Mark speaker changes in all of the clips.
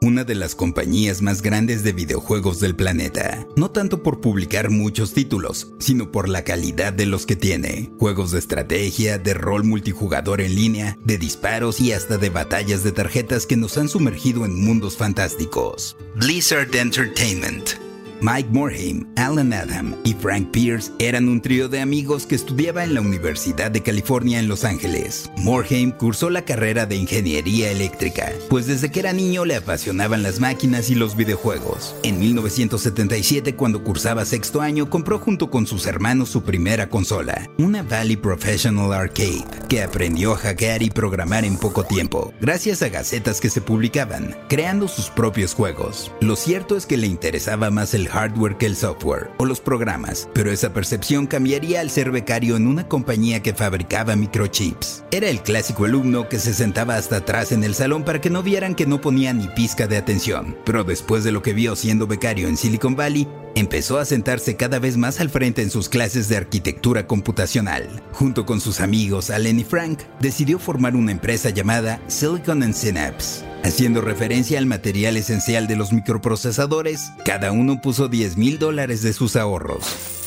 Speaker 1: una de las compañías más grandes de videojuegos del planeta, no tanto por publicar muchos títulos, sino por la calidad de los que tiene. Juegos de estrategia, de rol multijugador en línea, de disparos y hasta de batallas de tarjetas que nos han sumergido en mundos fantásticos. Blizzard Entertainment Mike Morhaime, Alan Adam y Frank Pierce eran un trío de amigos que estudiaba en la Universidad de California en Los Ángeles. Morhaime cursó la carrera de ingeniería eléctrica, pues desde que era niño le apasionaban las máquinas y los videojuegos. En 1977, cuando cursaba sexto año, compró junto con sus hermanos su primera consola, una Valley Professional Arcade, que aprendió a hackear y programar en poco tiempo, gracias a gacetas que se publicaban, creando sus propios juegos. Lo cierto es que le interesaba más el hardware que el software o los programas, pero esa percepción cambiaría al ser becario en una compañía que fabricaba microchips. Era el clásico alumno que se sentaba hasta atrás en el salón para que no vieran que no ponía ni pizca de atención, pero después de lo que vio siendo becario en Silicon Valley, empezó a sentarse cada vez más al frente en sus clases de arquitectura computacional. Junto con sus amigos Allen y Frank, decidió formar una empresa llamada Silicon and Synapse Haciendo referencia al material esencial de los microprocesadores, cada uno puso 10 mil dólares de sus ahorros.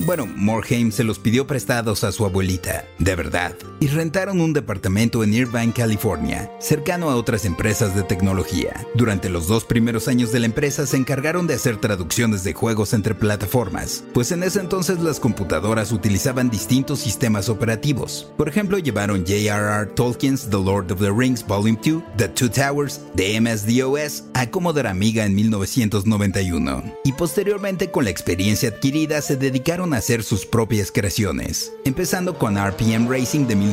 Speaker 1: Bueno, Morheim se los pidió prestados a su abuelita, de verdad, y rentaron un departamento en Irvine, California, cercano a otras empresas de tecnología. Durante los dos primeros años de la empresa se encargaron de hacer traducciones de juegos entre plataformas, pues en ese entonces las computadoras utilizaban distintos sistemas operativos. Por ejemplo, llevaron J.R.R. Tolkien's The Lord of the Rings Volume 2, The Two Towers, de MS-DOS a Commodore Amiga en 1991. Y posteriormente, con la experiencia adquirida, se dedicaron hacer sus propias creaciones, empezando con RPM Racing de 1991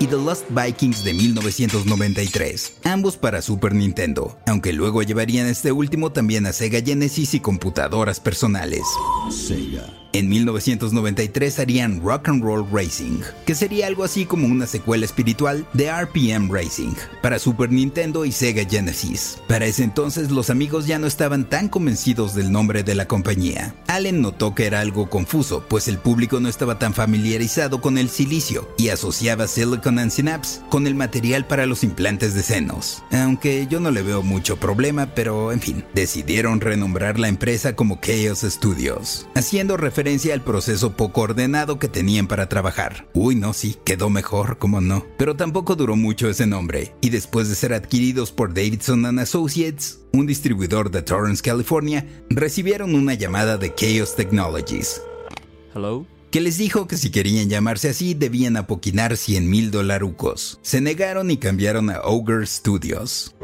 Speaker 1: y The Lost Vikings de 1993, ambos para Super Nintendo, aunque luego llevarían este último también a Sega Genesis y computadoras personales. Sega. En 1993 harían Rock and Roll Racing, que sería algo así como una secuela espiritual de RPM Racing, para Super Nintendo y Sega Genesis. Para ese entonces los amigos ya no estaban tan convencidos del nombre de la compañía. Allen notó que era algo confuso, pues el público no estaba tan familiarizado con el silicio y asociaba Silicon and Synapse con el material para los implantes de senos. Aunque yo no le veo mucho problema, pero en fin, decidieron renombrar la empresa como Chaos Studios, haciendo referencia al proceso poco ordenado que tenían para trabajar. Uy, no, sí, quedó mejor, como no. Pero tampoco duró mucho ese nombre, y después de ser adquiridos por Davidson and Associates, un distribuidor de Torrance, California, recibieron una llamada de Chaos Technologies.
Speaker 2: Hello
Speaker 1: que les dijo que si querían llamarse así debían apoquinar 100 mil dolarucos. Se negaron y cambiaron a Ogre Studios.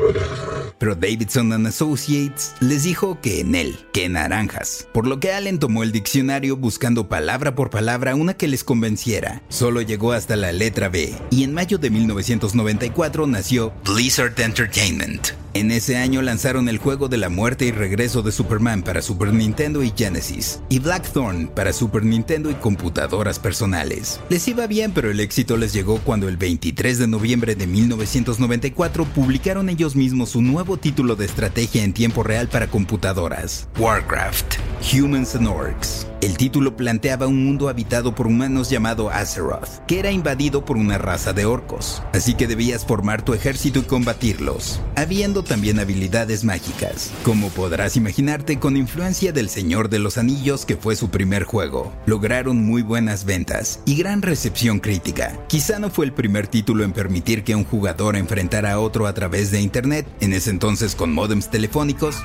Speaker 1: Pero Davidson and Associates les dijo que en él, que naranjas, por lo que Allen tomó el diccionario buscando palabra por palabra una que les convenciera. Solo llegó hasta la letra B y en mayo de 1994 nació Blizzard Entertainment. En ese año lanzaron el juego de la muerte y regreso de Superman para Super Nintendo y Genesis, y Blackthorn para Super Nintendo y computadoras personales. Les iba bien, pero el éxito les llegó cuando el 23 de noviembre de 1994 publicaron ellos mismos un nuevo título de estrategia en tiempo real para computadoras, Warcraft. Humans and Orcs. El título planteaba un mundo habitado por humanos llamado Azeroth, que era invadido por una raza de orcos, así que debías formar tu ejército y combatirlos, habiendo también habilidades mágicas, como podrás imaginarte con influencia del Señor de los Anillos que fue su primer juego. Lograron muy buenas ventas y gran recepción crítica. Quizá no fue el primer título en permitir que un jugador enfrentara a otro a través de internet, en ese entonces con modems telefónicos,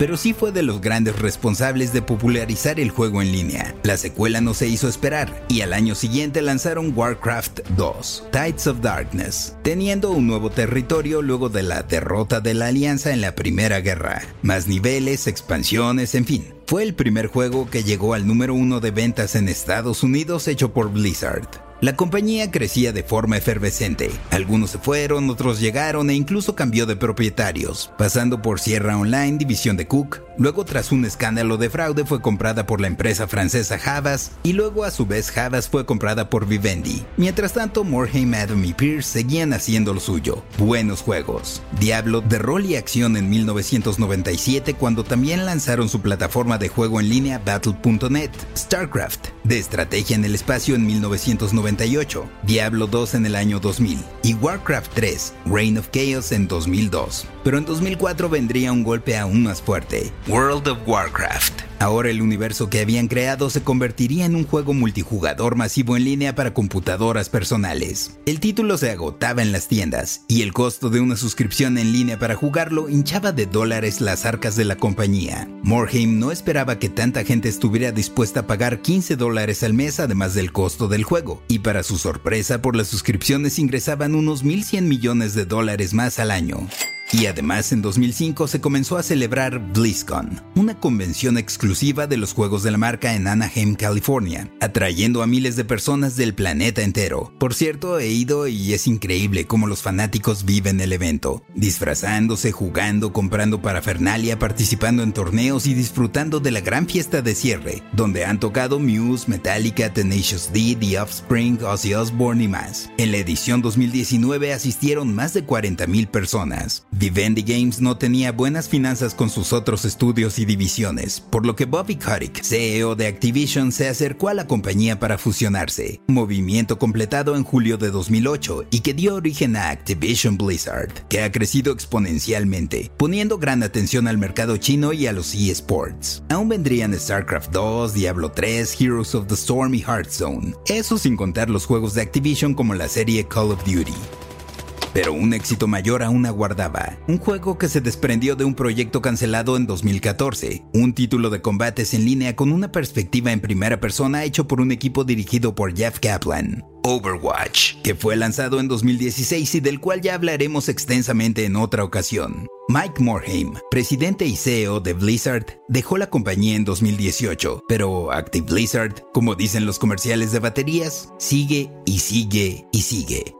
Speaker 1: pero sí fue de los grandes responsables de popularizar el juego en línea. La secuela no se hizo esperar y al año siguiente lanzaron Warcraft 2, Tides of Darkness, teniendo un nuevo territorio luego de la derrota de la Alianza en la Primera Guerra. Más niveles, expansiones, en fin. Fue el primer juego que llegó al número uno de ventas en Estados Unidos hecho por Blizzard. La compañía crecía de forma efervescente. Algunos se fueron, otros llegaron e incluso cambió de propietarios, pasando por Sierra Online, división de Cook. Luego, tras un escándalo de fraude, fue comprada por la empresa francesa Havas y luego a su vez Havas fue comprada por Vivendi. Mientras tanto, Morhaime, Adam y Pierce seguían haciendo lo suyo. Buenos juegos. Diablo de rol y acción en 1997 cuando también lanzaron su plataforma de juego en línea Battle.net. StarCraft de estrategia en el espacio en 1997 Diablo 2 en el año 2000 y Warcraft 3, Reign of Chaos en 2002. Pero en 2004 vendría un golpe aún más fuerte, World of Warcraft. Ahora el universo que habían creado se convertiría en un juego multijugador masivo en línea para computadoras personales. El título se agotaba en las tiendas y el costo de una suscripción en línea para jugarlo hinchaba de dólares las arcas de la compañía. Morheim no esperaba que tanta gente estuviera dispuesta a pagar 15 dólares al mes además del costo del juego, y para su sorpresa por las suscripciones ingresaban unos 1.100 millones de dólares más al año. Y además en 2005 se comenzó a celebrar BlizzCon, una convención exclusiva de los juegos de la marca en Anaheim, California, atrayendo a miles de personas del planeta entero. Por cierto, he ido y es increíble cómo los fanáticos viven el evento, disfrazándose, jugando, comprando parafernalia, participando en torneos y disfrutando de la gran fiesta de cierre, donde han tocado Muse, Metallica, Tenacious D, The Offspring, Ozzy Osbourne y más. En la edición 2019 asistieron más de 40.000 personas. Vivendi Games no tenía buenas finanzas con sus otros estudios y divisiones, por lo que Bobby Kotick, CEO de Activision, se acercó a la compañía para fusionarse, movimiento completado en julio de 2008 y que dio origen a Activision Blizzard, que ha crecido exponencialmente, poniendo gran atención al mercado chino y a los eSports. Aún vendrían StarCraft 2, Diablo 3, Heroes of the Storm y Hearthstone, eso sin contar los juegos de Activision como la serie Call of Duty. Pero un éxito mayor aún aguardaba, un juego que se desprendió de un proyecto cancelado en 2014, un título de combates en línea con una perspectiva en primera persona hecho por un equipo dirigido por Jeff Kaplan. Overwatch, que fue lanzado en 2016 y del cual ya hablaremos extensamente en otra ocasión. Mike Morhaime, presidente y CEO de Blizzard, dejó la compañía en 2018, pero Active Blizzard, como dicen los comerciales de baterías, sigue y sigue y sigue.